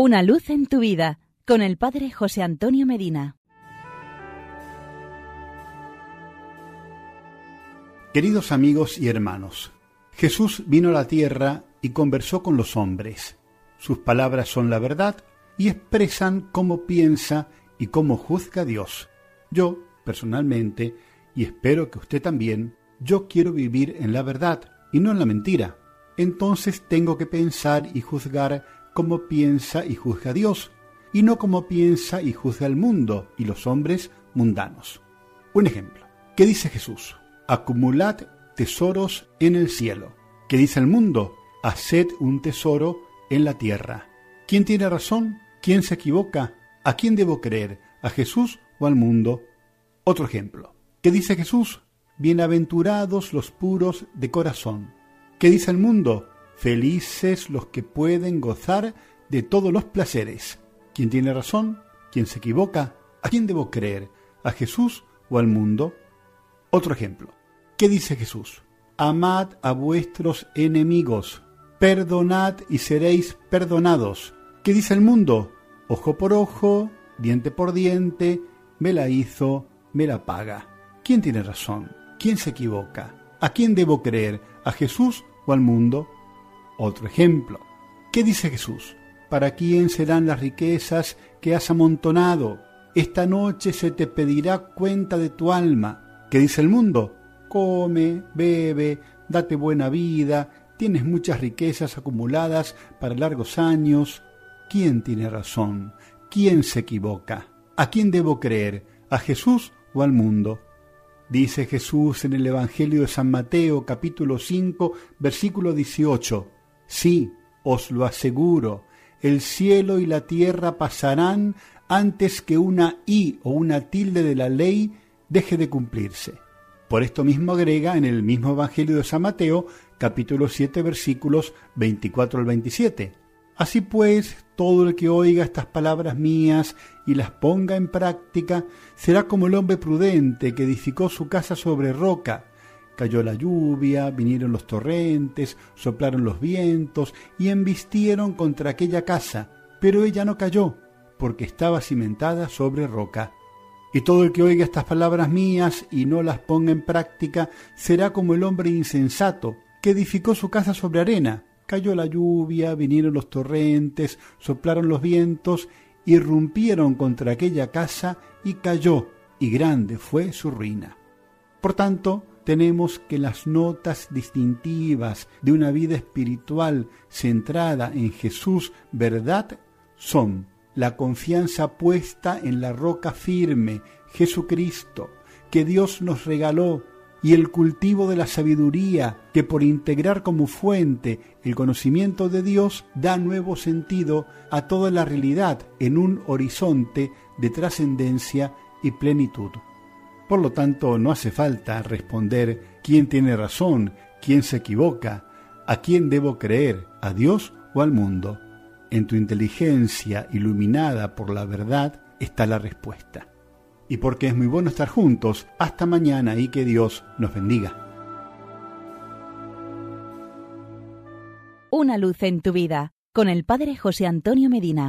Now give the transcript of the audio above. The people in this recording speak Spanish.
Una luz en tu vida con el Padre José Antonio Medina. Queridos amigos y hermanos, Jesús vino a la tierra y conversó con los hombres. Sus palabras son la verdad y expresan cómo piensa y cómo juzga Dios. Yo, personalmente, y espero que usted también, yo quiero vivir en la verdad y no en la mentira. Entonces tengo que pensar y juzgar como piensa y juzga Dios, y no como piensa y juzga el mundo y los hombres mundanos. Un ejemplo. ¿Qué dice Jesús? Acumulad tesoros en el cielo. ¿Qué dice el mundo? Haced un tesoro en la tierra. ¿Quién tiene razón? ¿Quién se equivoca? ¿A quién debo creer? ¿A Jesús o al mundo? Otro ejemplo. ¿Qué dice Jesús? Bienaventurados los puros de corazón. ¿Qué dice el mundo? Felices los que pueden gozar de todos los placeres. ¿Quién tiene razón? ¿Quién se equivoca? ¿A quién debo creer? ¿A Jesús o al mundo? Otro ejemplo. ¿Qué dice Jesús? Amad a vuestros enemigos, perdonad y seréis perdonados. ¿Qué dice el mundo? Ojo por ojo, diente por diente, me la hizo, me la paga. ¿Quién tiene razón? ¿Quién se equivoca? ¿A quién debo creer? ¿A Jesús o al mundo? Otro ejemplo. ¿Qué dice Jesús? ¿Para quién serán las riquezas que has amontonado? Esta noche se te pedirá cuenta de tu alma. ¿Qué dice el mundo? Come, bebe, date buena vida, tienes muchas riquezas acumuladas para largos años. ¿Quién tiene razón? ¿Quién se equivoca? ¿A quién debo creer? ¿A Jesús o al mundo? Dice Jesús en el Evangelio de San Mateo capítulo 5 versículo 18. Sí, os lo aseguro, el cielo y la tierra pasarán antes que una i o una tilde de la ley deje de cumplirse. Por esto mismo agrega en el mismo Evangelio de San Mateo, capítulo 7, versículos 24 al 27. Así pues, todo el que oiga estas palabras mías y las ponga en práctica, será como el hombre prudente que edificó su casa sobre roca, Cayó la lluvia, vinieron los torrentes, soplaron los vientos y embistieron contra aquella casa, pero ella no cayó, porque estaba cimentada sobre roca. Y todo el que oiga estas palabras mías y no las ponga en práctica será como el hombre insensato, que edificó su casa sobre arena. Cayó la lluvia, vinieron los torrentes, soplaron los vientos, irrumpieron contra aquella casa y cayó, y grande fue su ruina. Por tanto, tenemos que las notas distintivas de una vida espiritual centrada en Jesús, verdad, son la confianza puesta en la roca firme, Jesucristo, que Dios nos regaló, y el cultivo de la sabiduría, que por integrar como fuente el conocimiento de Dios da nuevo sentido a toda la realidad en un horizonte de trascendencia y plenitud. Por lo tanto, no hace falta responder quién tiene razón, quién se equivoca, a quién debo creer, a Dios o al mundo. En tu inteligencia iluminada por la verdad está la respuesta. Y porque es muy bueno estar juntos, hasta mañana y que Dios nos bendiga. Una luz en tu vida con el Padre José Antonio Medina.